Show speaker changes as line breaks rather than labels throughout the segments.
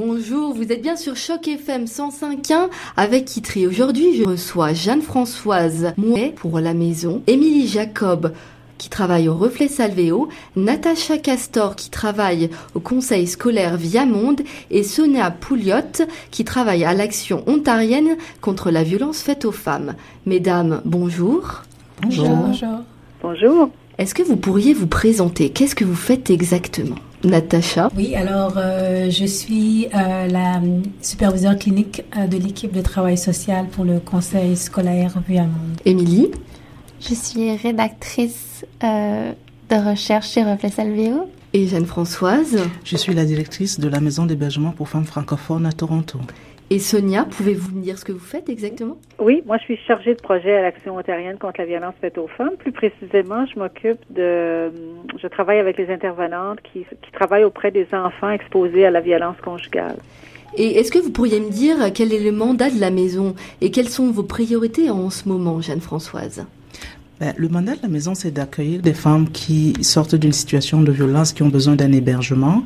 Bonjour, vous êtes bien sur Choc FM 105.1 avec Kitri. Aujourd'hui, je reçois Jeanne-Françoise Mouet pour la maison, Émilie Jacob qui travaille au Reflet Salvéo, Natacha Castor qui travaille au Conseil scolaire Viamonde et Sonia Pouliot qui travaille à l'action ontarienne contre la violence faite aux femmes. Mesdames, bonjour.
Bonjour. Bonjour.
Bonjour.
Est-ce que vous pourriez vous présenter? Qu'est-ce que vous faites exactement? Natacha
Oui, alors euh, je suis euh, la superviseure clinique euh, de l'équipe de travail social pour le conseil scolaire Viamonde.
Émilie
Je suis rédactrice de recherche chez Reflet Salvéo.
Et Jeanne-Françoise
Je suis la directrice de la maison d'hébergement pour femmes francophones à Toronto.
Et Sonia, pouvez-vous me dire ce que vous faites exactement?
Oui, moi je suis chargée de projet à l'Action ontarienne contre la violence faite aux femmes. Plus précisément, je m'occupe de... Je travaille avec les intervenantes qui, qui travaillent auprès des enfants exposés à la violence conjugale.
Et est-ce que vous pourriez me dire quel est le mandat de la maison et quelles sont vos priorités en ce moment, Jeanne-Françoise?
Ben, le mandat de la maison, c'est d'accueillir des femmes qui sortent d'une situation de violence, qui ont besoin d'un hébergement,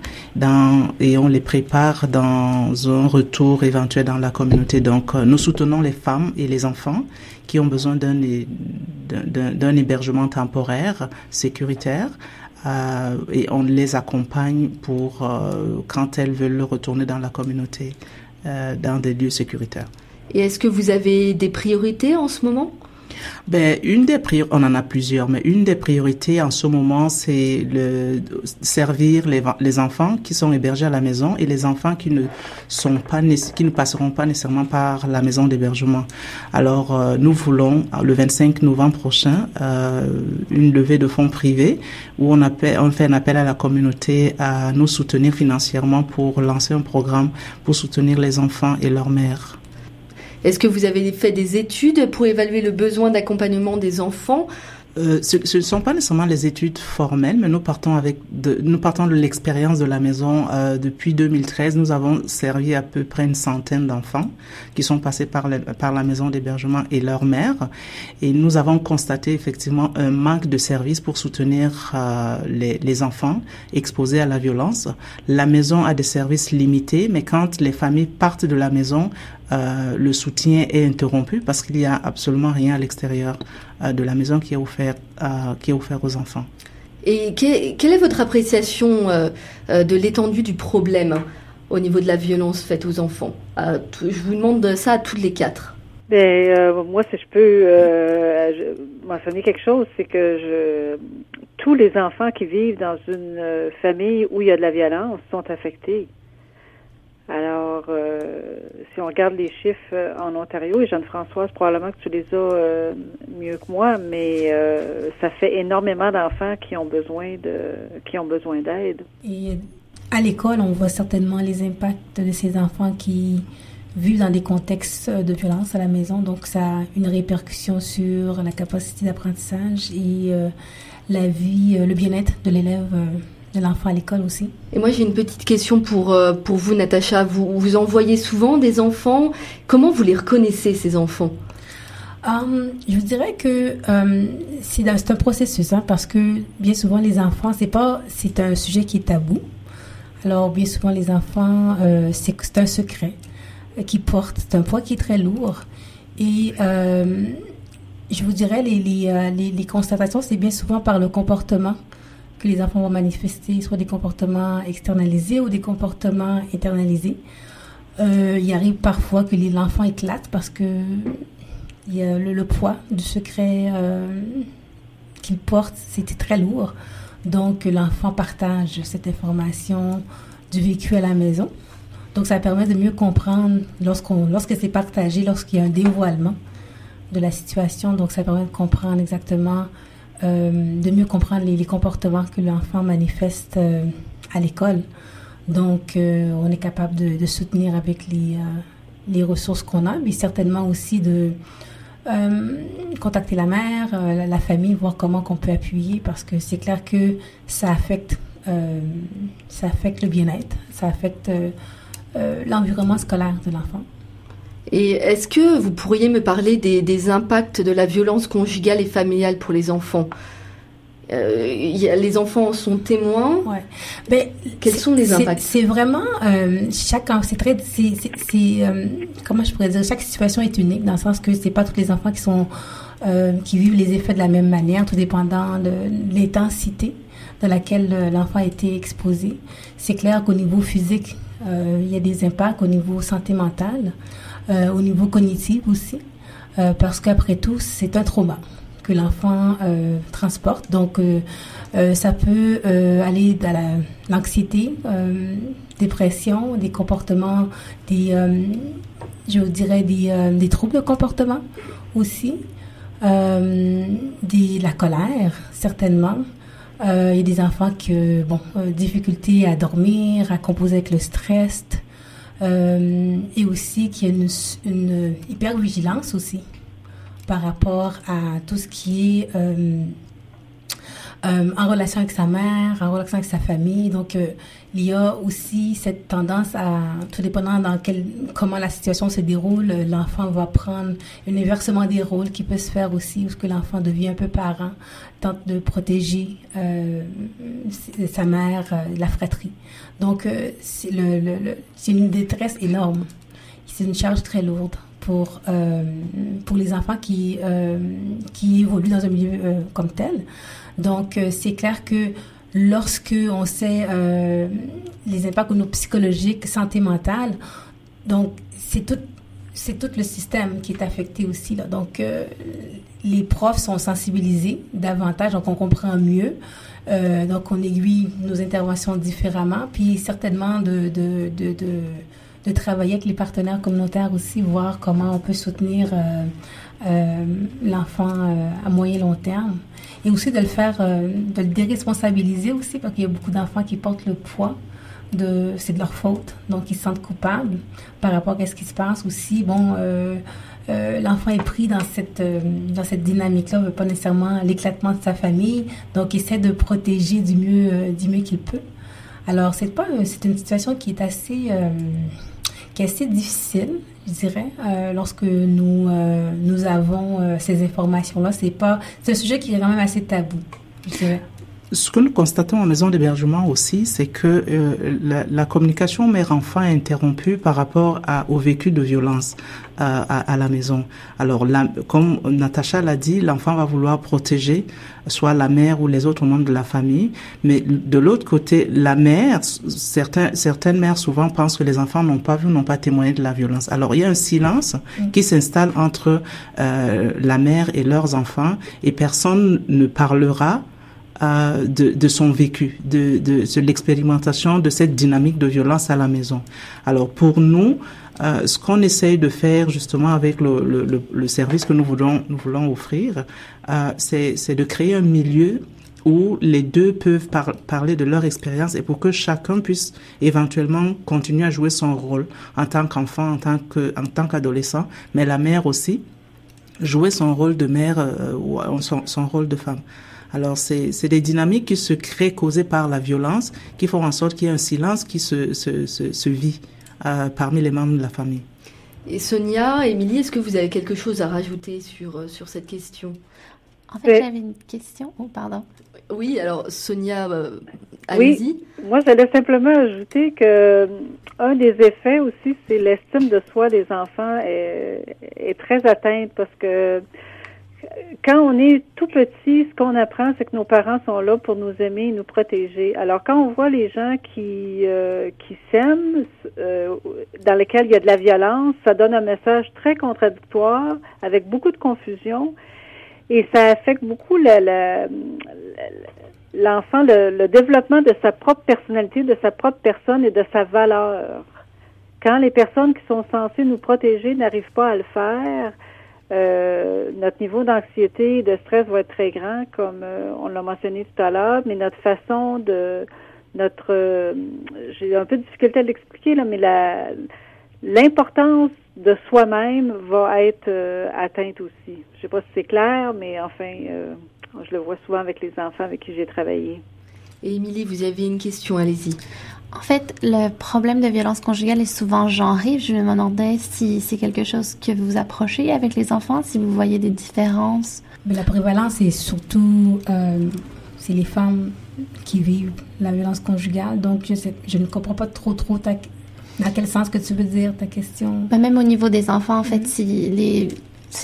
et on les prépare dans un retour éventuel dans la communauté. Donc, euh, nous soutenons les femmes et les enfants qui ont besoin d'un hébergement temporaire, sécuritaire, euh, et on les accompagne pour euh, quand elles veulent retourner dans la communauté, dans des lieux sécuritaires.
Et est-ce que vous avez des priorités en ce moment?
Ben, une des priorités, on en a plusieurs, mais une des priorités en ce moment, c'est le servir les, les enfants qui sont hébergés à la maison et les enfants qui ne sont pas, qui ne passeront pas nécessairement par la maison d'hébergement. Alors, euh, nous voulons, le 25 novembre prochain, euh, une levée de fonds privés où on, appelle, on fait un appel à la communauté à nous soutenir financièrement pour lancer un programme pour soutenir les enfants et leurs mères.
Est-ce que vous avez fait des études pour évaluer le besoin d'accompagnement des enfants
euh, ce, ne sont pas nécessairement les études formelles, mais nous partons avec de, nous partons de l'expérience de la maison. Euh, depuis 2013, nous avons servi à peu près une centaine d'enfants qui sont passés par, par la maison d'hébergement et leur mère, et nous avons constaté effectivement un manque de services pour soutenir euh, les, les enfants exposés à la violence. La maison a des services limités, mais quand les familles partent de la maison, euh, le soutien est interrompu parce qu'il n'y a absolument rien à l'extérieur euh, de la maison qui est offert, euh, qui est offert aux enfants.
Et quelle est votre appréciation de l'étendue du problème au niveau de la violence faite aux enfants? Je vous demande ça à toutes les quatre.
Ben, moi, si je peux mentionner quelque chose, c'est que je, tous les enfants qui vivent dans une famille où il y a de la violence sont affectés. Alors, euh, si on regarde les chiffres euh, en Ontario, et Jeanne-Françoise, probablement que tu les as euh, mieux que moi, mais ça fait énormément d'enfants qui ont besoin de qui ont besoin d'aide.
Et à l'école, on voit certainement les impacts de ces enfants qui vivent dans des contextes de violence à la maison, donc ça a une répercussion sur la capacité d'apprentissage et la vie, le bien-être de l'élève de l'enfant à l'école aussi.
Et moi j'ai une petite question pour, euh, pour vous Natacha. Vous, vous envoyez souvent des enfants. Comment vous les reconnaissez ces enfants?
Um, je dirais que um, c'est un processus hein, parce que bien souvent les enfants c'est pas c'est un sujet qui est tabou. Alors bien souvent les enfants euh, c'est un secret qui porte c'est un poids qui est très lourd et euh, je vous dirais les, les, les, les constatations c'est bien souvent par le comportement que les enfants vont manifester soit des comportements externalisés ou des comportements internalisés. Euh, il arrive parfois que l'enfant éclate parce que il y a le, poids du secret euh, qu'il porte, c'était très lourd. Donc l'enfant partage cette information du vécu à la maison. Donc ça permet de mieux comprendre lorsqu'on, lorsque c'est partagé, lorsqu'il y a un dévoilement de la situation. Donc ça permet de comprendre exactement de mieux comprendre les, comportements que l'enfant manifeste euh, à l'école. Donc, euh, on est capable de, soutenir avec les, les ressources qu'on a, mais certainement aussi de contacter la mère, la, famille, voir comment qu'on peut appuyer, parce que c'est clair que ça affecte, ça affecte le bien-être, ça affecte l'environnement scolaire de l'enfant.
Et est-ce que vous pourriez me parler des, impacts de la violence conjugale et familiale pour les enfants les enfants sont témoins.
Ouais. Ben,
Quels sont les impacts
C'est vraiment chaque c'est très c'est comment je pourrais dire chaque situation est unique dans le sens que c'est pas tous les enfants qui sont qui vivent les effets de la même manière, tout dépendant de l'intensité dans laquelle l'enfant a été exposé. C'est clair qu'au niveau physique, il y a des impacts au niveau santé mentale, au niveau cognitif aussi. Euh, parce qu'après tout, c'est un trauma que l'enfant euh, transporte. Donc, euh, ça peut aller dans l'anxiété, dépression, des comportements, des, je dirais, des, des, troubles de comportement aussi, des, la colère, certainement. Il y a des enfants qui, bon, difficulté à dormir, à composer avec le stress, euh, et aussi qu'il y a une, une hypervigilance aussi par rapport à tout ce qui est euh, euh, en relation avec sa mère, en relation avec sa famille. Donc, il y a aussi cette tendance à, tout dépendant dans quel, comment la situation se déroule, l'enfant va prendre un inversement des rôles qui peut se faire aussi, où que l'enfant devient un peu parent, tente de protéger euh, sa mère, la fratrie. Donc, euh, c'est le, le, une détresse énorme. C'est une charge très lourde pour, euh, pour les enfants qui, euh, qui évoluent dans un milieu comme tel. Donc, c'est clair que lorsque on sait les impacts au niveau psychologique, santé mentale, donc c'est tout, c'est tout le système qui est affecté aussi. Là. Donc, les profs sont sensibilisés davantage, donc on comprend mieux. Euh, donc, on aiguille nos interventions différemment, puis certainement de, de travailler avec les partenaires communautaires aussi, voir comment on peut soutenir euh, euh, l'enfant euh, à moyen long terme. Et aussi de le faire, de le déresponsabiliser aussi, parce qu'il y a beaucoup d'enfants qui portent le poids de c'est de leur faute, donc ils se sentent coupables par rapport à ce qui se passe aussi. Bon, l'enfant est pris dans cette dans cette dynamique-là, veut pas nécessairement l'éclatement de sa famille, donc il essaie de protéger du mieux du mieux qu'il peut. Alors c'est pas c'est une situation qui est assez qui est assez difficile, je dirais, lorsque nous nous avons ces informations-là. C'est pas c'est un sujet qui est quand même assez tabou. Je dirais.
Ce que nous constatons en maison d'hébergement aussi, c'est que euh, la, la, communication mère-enfant est interrompue par rapport à, au vécu de violence euh, à, à, la maison. Alors, la, comme Natacha l'a dit, l'enfant va vouloir protéger soit la mère ou les autres membres de la famille, mais de l'autre côté, la mère, certains, certaines mères souvent pensent que les enfants n'ont pas vu, n'ont pas témoigné de la violence. Alors, il y a un silence mm. qui s'installe entre euh, la mère et leurs enfants et personne ne parlera euh, de, de, son vécu, de, de, de l'expérimentation de cette dynamique de violence à la maison. Alors pour nous, euh, ce qu'on essaye de faire justement avec le, le, le, service que nous voulons, nous voulons offrir, euh, c'est de créer un milieu où les deux peuvent par parler de leur expérience et pour que chacun puisse éventuellement continuer à jouer son rôle en tant qu'enfant, en tant que, en tant qu'adolescent, mais la mère aussi jouer son rôle de mère euh, ou son, son rôle de femme. Alors, c'est des dynamiques qui se créent causées par la violence, qui font en sorte qu'il y ait un silence qui se, se, se, se vit euh, parmi les membres de la famille.
Et Sonia, Émilie, est-ce que vous avez quelque chose à rajouter sur, euh, sur cette question?
En fait, j'avais une question. Oh, pardon.
Oui, alors Sonia, euh, allez-y.
Oui, moi j'allais simplement ajouter que euh, un des effets aussi, c'est l'estime de soi des enfants est, est très atteinte parce que quand on est tout petit, ce qu'on apprend, c'est que nos parents sont là pour nous aimer et nous protéger. Alors, quand on voit les gens qui euh, qui s'aiment, euh, dans lesquels il y a de la violence, ça donne un message très contradictoire, avec beaucoup de confusion, et ça affecte beaucoup l'enfant, le, le développement de sa propre personnalité, de sa propre personne et de sa valeur. Quand les personnes qui sont censées nous protéger n'arrivent pas à le faire, euh, notre niveau d'anxiété et de stress va être très grand, comme euh, on l'a mentionné tout à l'heure, mais notre façon de notre euh, j'ai un peu de difficulté à l'expliquer là, mais la l'importance de soi-même va être atteinte aussi. Je sais pas si c'est clair, mais enfin je le vois souvent avec les enfants avec qui j'ai travaillé.
Et Émilie, vous avez une question, allez-y.
En fait, le problème de violence conjugale est souvent genré. Je me demandais si c'est quelque chose que vous approchez avec les enfants, si vous voyez des différences.
Mais la prévalence est surtout euh, c'est les femmes qui vivent la violence conjugale. Donc, je, sais, je ne comprends pas trop, trop ta, dans quel sens que tu veux dire ta question.
Ben, même au niveau des enfants, en fait, mm-hmm. si les,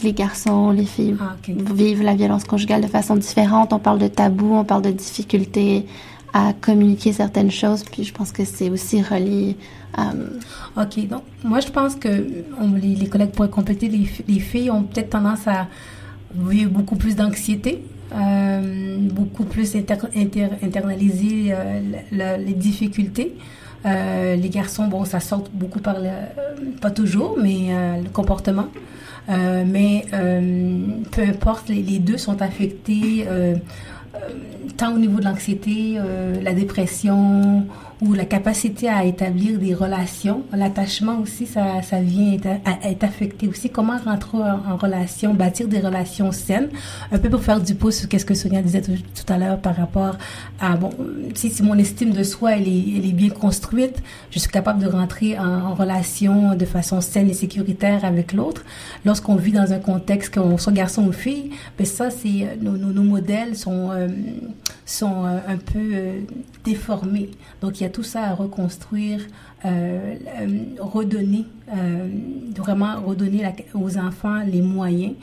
les garçons, les filles ah, vivent la violence conjugale de façon différente, on parle de tabou, on parle de difficultés à communiquer certaines choses, puis je pense que c'est aussi relié.
Euh... Ok, donc moi je pense que les, les, collègues pourraient compléter, les, les filles ont peut-être tendance à vivre beaucoup plus d'anxiété euh, beaucoup plus internaliser euh, les difficultés. Euh, les garçons, bon, ça sort beaucoup par le, pas toujours, mais le comportement. mais peu importe, les, deux sont affectés tant au niveau de l'anxiété, la dépression ou la capacité à établir des relations. L'attachement aussi, ça, ça vient être, affecté aussi. Comment rentrer en, relation, bâtir des relations saines, un peu pour faire du pouce sur qu'est-ce que Sonia disait tout, à l'heure par rapport à, bon, si, si, mon estime de soi, elle est, est bien construite, je suis capable de rentrer en, relation de façon saine et sécuritaire avec l'autre. Lorsqu'on vit dans un contexte, qu'on soit garçon ou fille, ben ça, c'est, nos, nos, nos modèles sont, euh, sont euh, un peu euh, déformés. Donc, il y a tout ça à reconstruire, euh, redonner, vraiment redonner aux enfants les moyens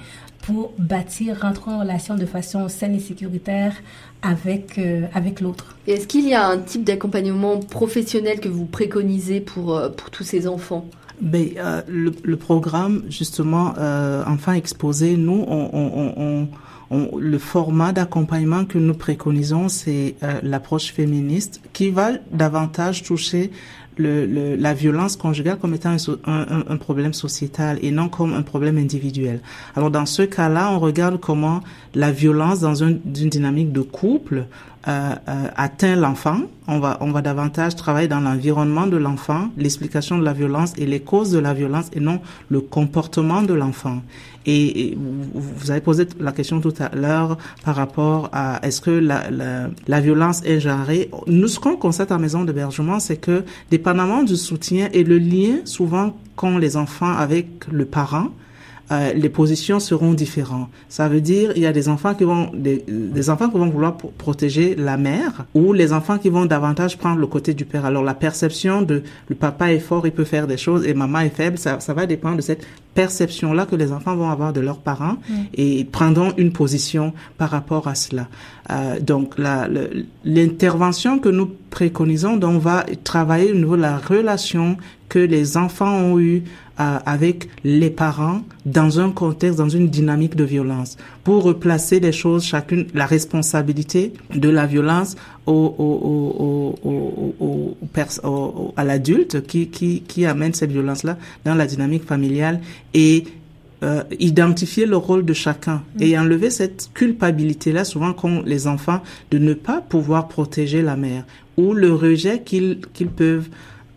pour bâtir, rentrer en relation de façon saine et sécuritaire avec, avec l'autre.
Est-ce qu'il y a un type d'accompagnement professionnel que vous préconisez pour, pour tous ces enfants?
Ben, le, le, programme, justement, enfin exposé, nous, on, on, on le format d'accompagnement que nous préconisons, c'est euh, l'approche féministe qui va davantage toucher la violence conjugale comme étant un, problème sociétal et non comme un problème individuel. Alors dans ce cas-là, on regarde comment la violence dans une dynamique de couple euh, euh, atteint l'enfant. On va, on va davantage travailler dans l'environnement de l'enfant, l'explication de la violence et les causes de la violence et non le comportement de l'enfant. Et, vous avez posé la question tout à l'heure par rapport à est-ce que la, la, la, violence est genrée. Nous, ce qu'on constate en maison d'hébergement, c'est que dépendamment du soutien et le lien souvent qu'ont les enfants avec le parent, euh, les positions seront différentes. Ça veut dire il y a des enfants qui vont des, des enfants qui vont vouloir protéger la mère ou les enfants qui vont davantage prendre le côté du père. Alors la perception de le papa est fort, il peut faire des choses et maman est faible, ça, ça va dépendre de cette perception là que les enfants vont avoir de leurs parents mm. et prendront une position par rapport à cela. Euh, donc l'intervention que nous préconisons, donc, on va travailler au niveau de la relation que les enfants ont eue euh, avec les parents dans un contexte, dans une dynamique de violence, pour replacer les choses, chacune, la responsabilité de la violence au, au, au à l'adulte qui, qui, qui amène cette violence-là dans la dynamique familiale et euh, identifier le rôle de chacun mm. et enlever cette culpabilité-là, souvent qu'ont les enfants, de ne pas pouvoir protéger la mère ou le rejet qu'ils qu'ils peuvent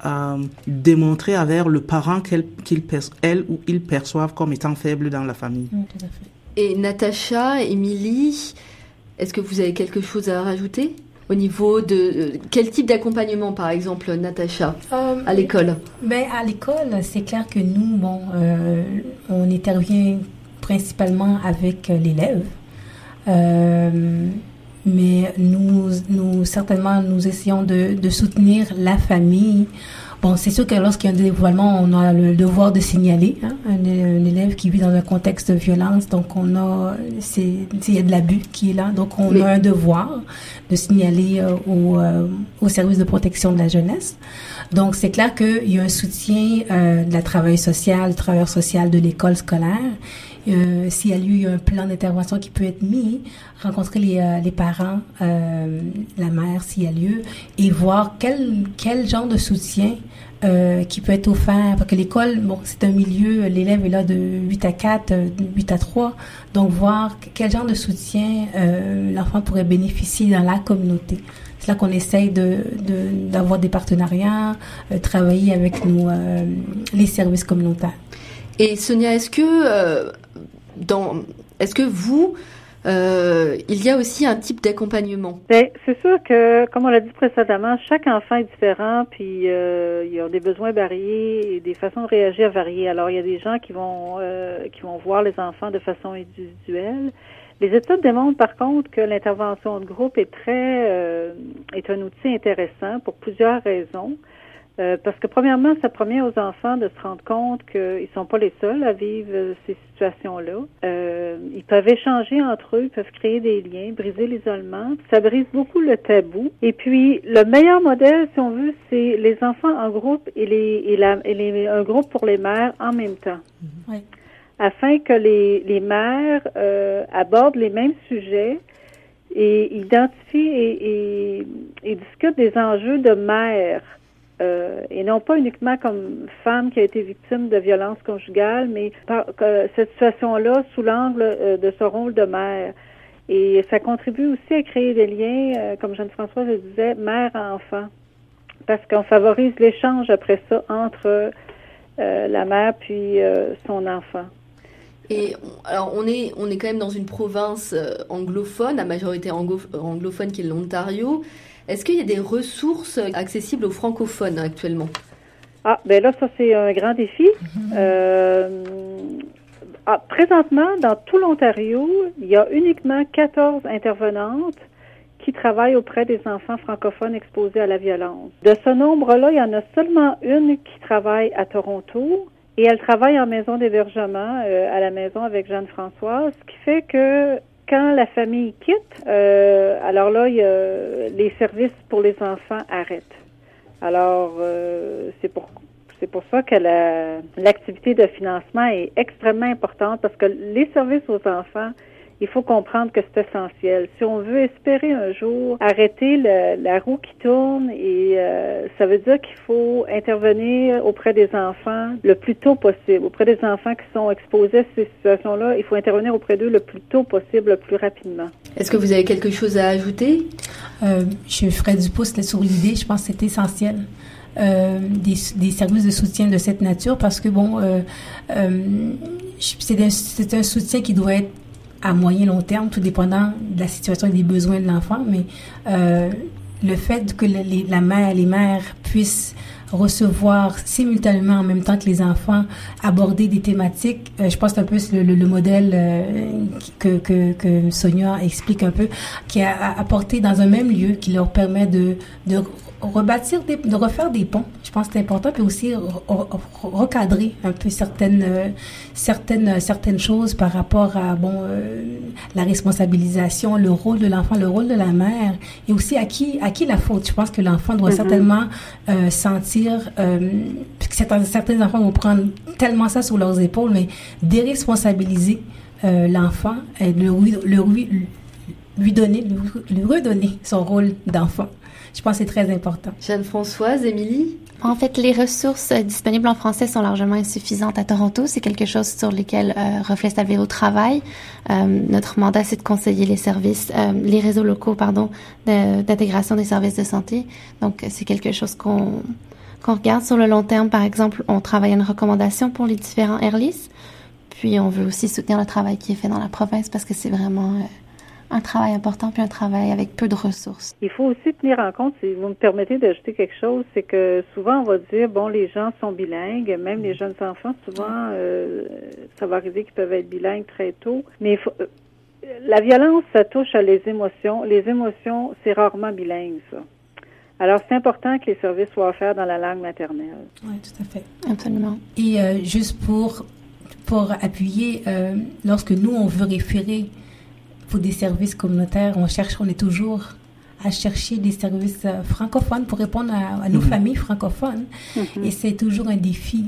euh, démontrer avec le parent qu'elle elle ou ils perçoivent comme étant faible dans la famille.
Mm,
et Natacha, Émilie, est-ce que vous avez quelque chose à rajouter? Au niveau de euh, quel type d'accompagnement, par exemple, Natacha, euh, à l'école
ben, À l'école, c'est clair que nous, bon, on intervient principalement avec l'élève. mais nous, nous, certainement, nous essayons de, de soutenir la famille Bon, c'est sûr que lorsqu'il y a un dévoilement, on a le devoir de signaler hein, un, élève qui vit dans un contexte de violence. Donc, on a, c'est, il y a de l'abus qui est là. Donc, on a un devoir de signaler euh, au, euh, au service de protection de la jeunesse. Donc, c'est clair qu'il y a un soutien euh, de la travail sociale, travailleur social de l'école scolaire. Euh, s'il y a lieu, un plan d'intervention qui peut être mis, rencontrer les, euh, parents, euh, la mère s'il y a lieu, et voir quel, quel genre de soutien qui peut être offert. Parce que l'école, bon, c'est un milieu, l'élève est là de 8 à 4, 8 à 3. Donc, voir quel genre de soutien l'enfant pourrait bénéficier dans la communauté. C'est là qu'on essaye de, d'avoir des partenariats, travailler avec nos, les services communautaires.
Et Sonia, est-ce que dans, est-ce que vous, euh, il y a aussi un type d'accompagnement?
Ben, c'est sûr que, comme on l'a dit précédemment, chaque enfant est différent, puis euh, ils ont des besoins variés et des façons de réagir variées. Alors, il y a des gens qui vont euh, qui vont voir les enfants de façon individuelle, Les études démontrent par contre que l'intervention de groupe est très euh, est un outil intéressant pour plusieurs raisons. Euh, parce que premièrement, ça permet aux enfants de se rendre compte qu'ils sont pas les seuls à vivre euh, ces situations-là. Euh, ils peuvent échanger entre eux, ils peuvent créer des liens, briser l'isolement. Ça brise beaucoup le tabou. Et puis, le meilleur modèle, si on veut, c'est les enfants en groupe et, les, et, la, et les, un groupe pour les mères en même temps. Oui. Afin que les, les mères euh, abordent les mêmes sujets et identifient et, et, et discutent des enjeux de mère euh, et non pas uniquement comme femme qui a été victime de violence conjugale, mais par, cette situation-là sous l'angle euh, de ce rôle de mère. Et ça contribue aussi à créer des liens, euh, comme Jeanne-Françoise le disait, mère-enfant, parce qu'on favorise l'échange après ça entre la mère puis son enfant.
Et alors on est on est quand même dans une province anglophone, à majorité anglophone qui est l'Ontario. Est-ce qu'il y a des ressources accessibles aux francophones actuellement?
Ah, ben là, ça c'est un grand défi. Euh, ah, présentement, dans tout l'Ontario, il y a uniquement 14 intervenantes qui travaillent auprès des enfants francophones exposés à la violence. De ce nombre-là, il y en a seulement une qui travaille à Toronto et elle travaille en maison d'hébergement euh, à la maison avec Jeanne-Françoise, ce qui fait que quand la famille quitte, euh, alors là, les services pour les enfants arrêtent. Alors, euh, c'est pour c'est pour ça que l'activité de financement est extrêmement importante parce que les services aux enfants il faut comprendre que c'est essentiel. Si on veut espérer un jour arrêter la roue qui tourne, et euh, ça veut dire qu'il faut intervenir auprès des enfants le plus tôt possible. Auprès des enfants qui sont exposés à ces situations-là, il faut intervenir auprès d'eux le plus tôt possible, le plus rapidement.
Est-ce que vous avez quelque chose à ajouter?
Euh, je ferai du pouce sur l'idée. Je pense que c'est essentiel. Euh, des, des, services de soutien de cette nature parce que bon, euh, euh, c'est un, un, soutien qui doit être à moyen long terme, tout dépendant de la situation et des besoins de l'enfant, mais euh, le fait que la mère, les mères puissent recevoir simultanément en même temps que les enfants aborder des thématiques. Euh, je pense un peu le, le, modèle euh, que, que, que, Sonia explique un peu, qui a apporté dans un même lieu, qui leur permet de, de rebâtir, des, de refaire des ponts. Je pense que c'est important, puis aussi recadrer un peu certaines, euh, certaines, certaines choses par rapport à bon euh, la responsabilisation, le rôle de l'enfant, le rôle de la mère, et aussi à qui, à qui la faute. Je pense que l'enfant doit mm-hmm. certainement euh, sentir, que certains, certains enfants vont prendre tellement ça sur leurs épaules, mais déresponsabiliser l'enfant et le, le, lui, lui donner, lui redonner son rôle d'enfant. Je pense que c'est très important.
Jeanne-Françoise, Émilie?
En fait, les ressources euh, disponibles en français sont largement insuffisantes à Toronto. C'est quelque chose sur lequel euh, Reflet Salvéo travaille. Euh, notre mandat, c'est de conseiller les services, euh, les réseaux locaux, pardon, d'intégration des services de santé. Donc, c'est quelque chose qu'on qu'on regarde sur le long terme. Par exemple, on travaille à une recommandation pour les différents ERLIS. Puis, on veut aussi soutenir le travail qui est fait dans la province parce que c'est vraiment un travail important puis un travail avec peu de ressources.
Il faut aussi tenir en compte, si vous me permettez d'ajouter quelque chose, c'est que souvent on va dire bon les gens sont bilingues, même les jeunes enfants souvent euh, ça va arriver qu'ils peuvent être bilingues très tôt, mais euh, la violence ça touche à les émotions, les émotions c'est rarement bilingue ça. Alors, c'est important que les services soient offerts dans la langue maternelle.
Oui, tout à fait.
Absolument.
Et euh, juste pour, pour appuyer, lorsque nous, on veut référer pour des services communautaires, on cherche, on est toujours à chercher des services euh, francophones pour répondre à, nos mhm. familles francophones. Mhm. Et c'est toujours un défi.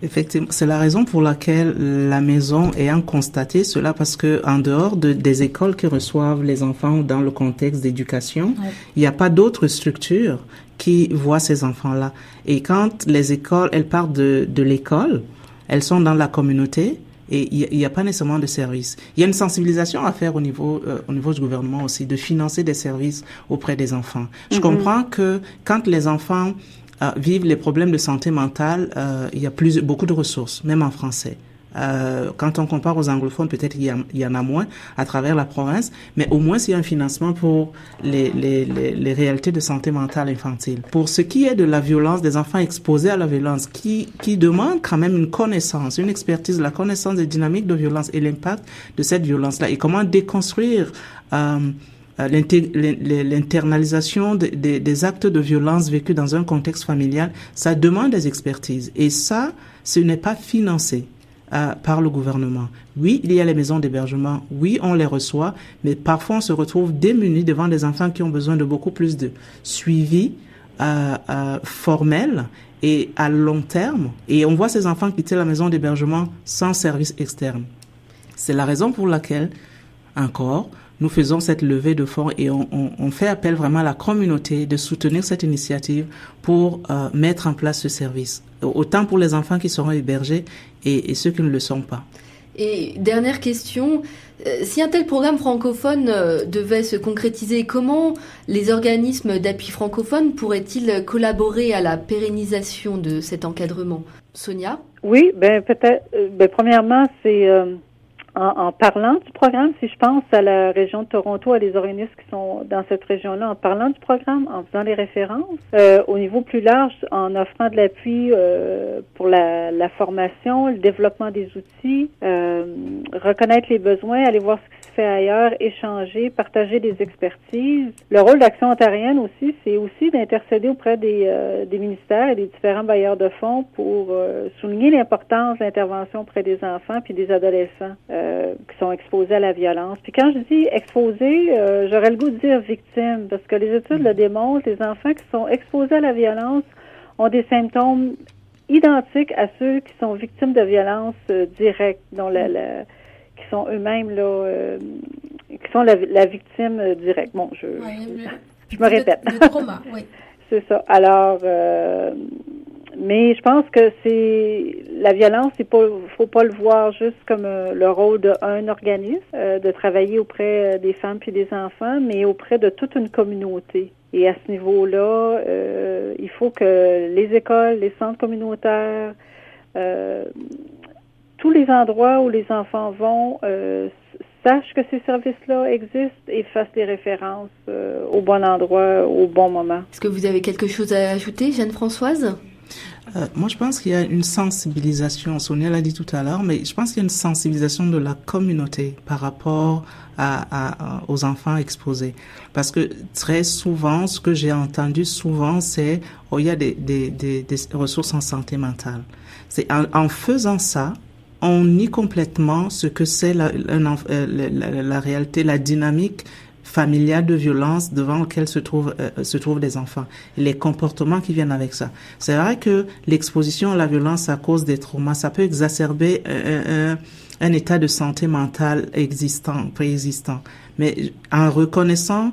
Effectivement, c'est la raison pour laquelle la maison ayant constaté cela, parce que en dehors de, des écoles qui reçoivent les enfants dans le contexte d'éducation, il n'y a pas d'autres structures qui voient ces enfants-là. Et quand les écoles, elles partent de, de l'école, elles sont dans la communauté, et il n'y a, pas nécessairement de services. Il y a une sensibilisation à faire au niveau euh, au niveau du gouvernement aussi de financer des services auprès des enfants. Je mm-hmm. comprends que quand les enfants euh, vivent les problèmes de santé mentale, euh, il y a plus beaucoup de ressources, même en français. Euh, quand on compare aux anglophones, peut-être il, y, en a moins à travers la province, mais au moins il y a un financement pour les, les, les, les, réalités de santé mentale infantile. Pour ce qui est de la violence, des enfants exposés à la violence, qui, qui demande quand même une connaissance, une expertise, la connaissance des dynamiques de violence et l'impact de cette violence-là, et comment déconstruire euh, euh l'internalisation des, actes de violence vécus dans un contexte familial, ça demande des expertises. Et ça, ce n'est pas financé. Euh, par le gouvernement. Oui, il y a les maisons d'hébergement, oui, on les reçoit, mais parfois on se retrouve démunis devant des enfants qui ont besoin de beaucoup plus de suivi euh, formel et à long terme. Et on voit ces enfants quitter la maison d'hébergement sans service externe. C'est la raison pour laquelle, encore, nous faisons cette levée de fonds et on, on, on, fait appel vraiment à la communauté de soutenir cette initiative pour euh, mettre en place ce service, autant pour les enfants qui seront hébergés et, et ceux qui ne le sont pas.
Et dernière question, euh, si un tel programme francophone euh, devait se concrétiser, comment les organismes d'appui francophone pourraient-ils collaborer à la pérennisation de cet encadrement? Sonia?
Oui, ben peut-être. Ben, premièrement, c'est en, parlant du programme, si je pense à la région de Toronto, à les organismes qui sont dans cette région-là, en parlant du programme, en faisant les références, euh, au niveau plus large, en offrant de l'appui euh, pour la, la, formation, le développement des outils, euh, reconnaître les besoins, aller voir ce qui fait ailleurs, échanger, partager des expertises. Le rôle d'Action ontarienne aussi, c'est aussi d'intercéder auprès des, euh, des ministères et des différents bailleurs de fonds pour euh, souligner l'importance de l'intervention auprès des enfants puis des adolescents. Euh, qui sont exposés à la violence. Puis quand je dis exposés, j'aurais le goût de dire victimes, parce que les études le démontrent, les enfants qui sont exposés à la violence ont des symptômes identiques à ceux qui sont victimes de violences directes, dont la, qui sont eux-mêmes là, qui sont la, victime directe. Bon, je, je, me répète.
oui.
C'est ça. Alors, mais je pense que c'est la violence, il pas, faut pas le voir juste comme euh, le rôle d'un organisme euh, de travailler auprès euh, des femmes puis des enfants, mais auprès de toute une communauté. Et à ce niveau-là, il faut que les écoles, les centres communautaires, tous les endroits où les enfants vont sachent que ces services-là existent et fassent les références au bon endroit, au bon moment.
Est-ce que vous avez quelque chose à ajouter, Jeanne-Françoise?
Euh, moi, je pense qu'il y a une sensibilisation. Sonia l'a dit tout à l'heure, mais je pense qu'il y a une sensibilisation de la communauté par rapport à, aux enfants exposés. Parce que très souvent, ce que j'ai entendu souvent, c'est oh, il y a des, des, des, des, ressources en santé mentale. C'est en, en faisant ça, on nie complètement ce que c'est la, la, réalité, la dynamique familiale de violence devant lequel se trouvent euh, se trouvent des enfants et les comportements qui viennent avec ça. C'est vrai que l'exposition à la violence à cause des traumas, ça peut exacerber un, état de santé mentale existant, préexistant. Mais en reconnaissant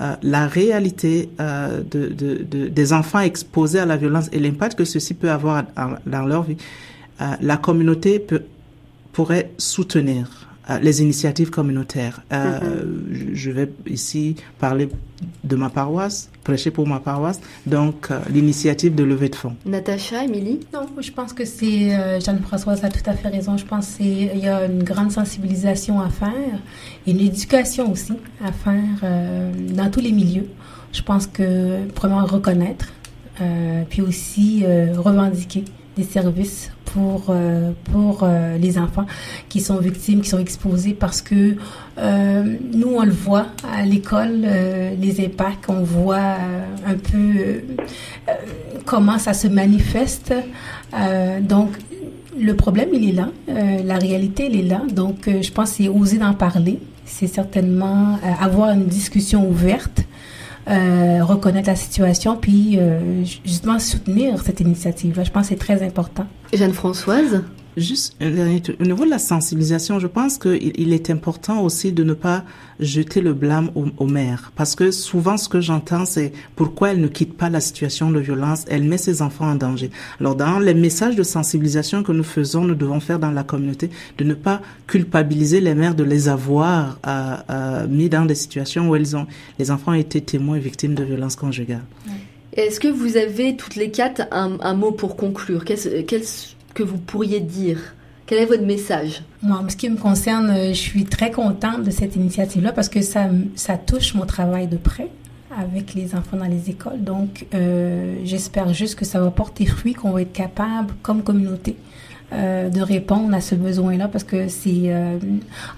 euh, la réalité euh, de, de, de, des enfants exposés à la violence et l'impact que ceci peut avoir dans leur vie, euh, la communauté peut, pourrait soutenir euh, les initiatives communautaires. Euh, mm-hmm. je, vais ici parler de ma paroisse, prêcher pour ma paroisse, donc euh, l'initiative de levée de fonds.
Natacha, Émilie?
Non, je pense que c'est, Jeanne-Françoise a tout à fait raison, je pense qu'il y a une grande sensibilisation à faire, et une éducation aussi à faire dans tous les milieux. Je pense que, premièrement, reconnaître, puis aussi revendiquer des services pour euh, pour euh, les enfants qui sont victimes, qui sont exposés parce que euh, nous on le voit à l'école les impacts, on voit un peu comment ça se manifeste. donc le problème il est là, la réalité elle est là. Donc je pense c'est oser d'en parler, c'est certainement avoir une discussion ouverte euh, reconnaître la situation, puis euh, justement soutenir cette initiative. Je pense que c'est très important.
Jeanne-Françoise?
Juste au niveau de la sensibilisation, je pense qu'il il est important aussi de ne pas jeter le blâme aux, mères. Parce que souvent, ce que j'entends, c'est pourquoi elle ne quitte pas la situation de violence, elle met ses enfants en danger. Alors, dans les messages de sensibilisation que nous faisons, nous devons faire dans la communauté, de ne pas culpabiliser les mères de les avoir euh, euh, mis dans des situations où elles ont, les enfants ont été témoins et victimes de violences conjugales.
Est-ce que vous avez toutes les quatre un, un mot pour conclure? Qu'est-ce que vous pourriez dire? Quel est votre message?
Moi, en ce qui me concerne, euh, je suis très contente de cette initiative-là parce que ça, ça touche mon travail de près avec les enfants dans les écoles. Donc, euh, j'espère juste que ça va porter fruit, qu'on va être capable, comme communauté, euh, de répondre à ce besoin-là parce que c'est euh,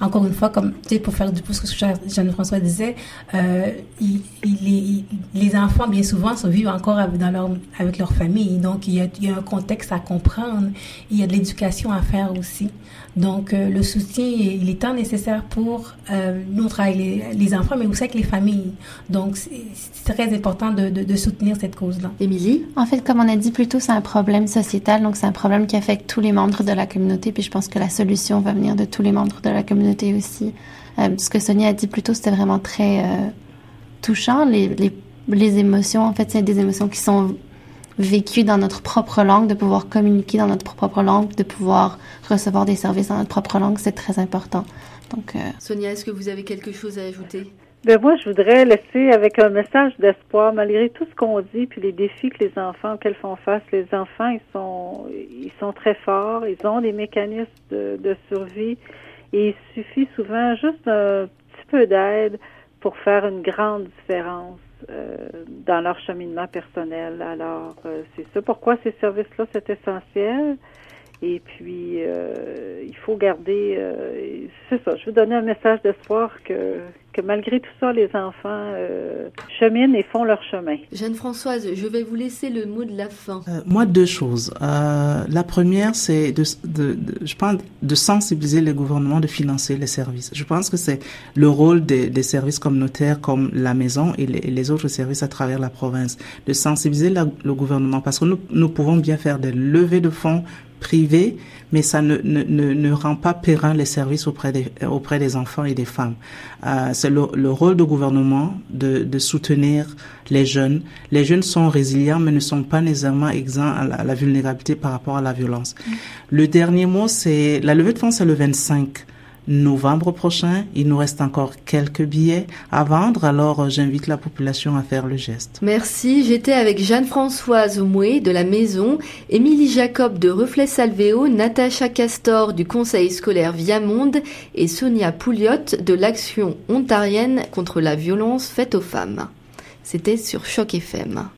encore une fois comme tu sais pour faire du pouce ce que Jeanne-François disait euh, il, il, les enfants bien souvent se vivent encore avec, dans leur avec leur famille. Donc il y, a, il y a un contexte à comprendre. Il y a de l'éducation à faire aussi. Donc euh, le soutien il est tant nécessaire pour euh, nous travailler les, les, enfants mais aussi avec les familles. Donc c'est très important de, de, de soutenir cette cause-là.
Émilie?
En fait comme on a dit plus tôt c'est un problème sociétal donc c'est un problème qui affecte tous les membres de la communauté, puis je pense que la solution va venir de tous les membres de la communauté aussi. Euh, ce que Sonia a dit plus tôt, c'était vraiment très euh, touchant. Les, les, les, émotions, en fait, c'est des émotions qui sont vécues dans notre propre langue, de pouvoir communiquer dans notre propre langue, de pouvoir recevoir des services dans notre propre langue, c'est très important. Donc, euh...
Sonia, est-ce que vous avez quelque chose à ajouter?
Ben moi, je voudrais laisser avec un message d'espoir, malgré tout ce qu'on dit, puis les défis que les enfants auxquels font face. Les enfants, ils sont, ils sont très forts, ils ont des mécanismes de, survie, et il suffit souvent juste un petit peu d'aide pour faire une grande différence euh, dans leur cheminement personnel. Alors, euh, c'est ça. Pourquoi ces services-là, c'est essentiel. Et puis, euh, il faut garder, c'est ça, je veux donner un message d'espoir que, que malgré tout ça, les enfants euh, cheminent et font leur chemin.
Jeanne-Françoise, je vais vous laisser le mot de la fin.
Euh, moi, deux choses. Euh, la première, c'est de, de, de, je pense, de sensibiliser les gouvernements de financer les services. Je pense que c'est le rôle des, des, services communautaires comme la maison et les, et les, autres services à travers la province, de sensibiliser la, le gouvernement parce que nous, nous pouvons bien faire des levées de fonds privé, mais ça ne, ne, ne, rend pas périn les services auprès des, auprès des enfants et des femmes. Euh, c'est le, le, rôle du gouvernement de, de, soutenir les jeunes. Les jeunes sont résilients, mais ne sont pas nécessairement exempts à la, à la vulnérabilité par rapport à la violence. Mmh. Le dernier mot, c'est la levée de fonds, c'est le 25 novembre prochain. Il nous reste encore quelques billets à vendre, alors j'invite la population à faire le geste.
Merci. J'étais avec Jeanne-Françoise Mouet de la Maison, Émilie Jacob de Reflet Salvéo, Natacha Castor du Conseil scolaire Viamonde et Sonia Pouliot de l'Action ontarienne contre la violence faite aux femmes. C'était sur Choc FM.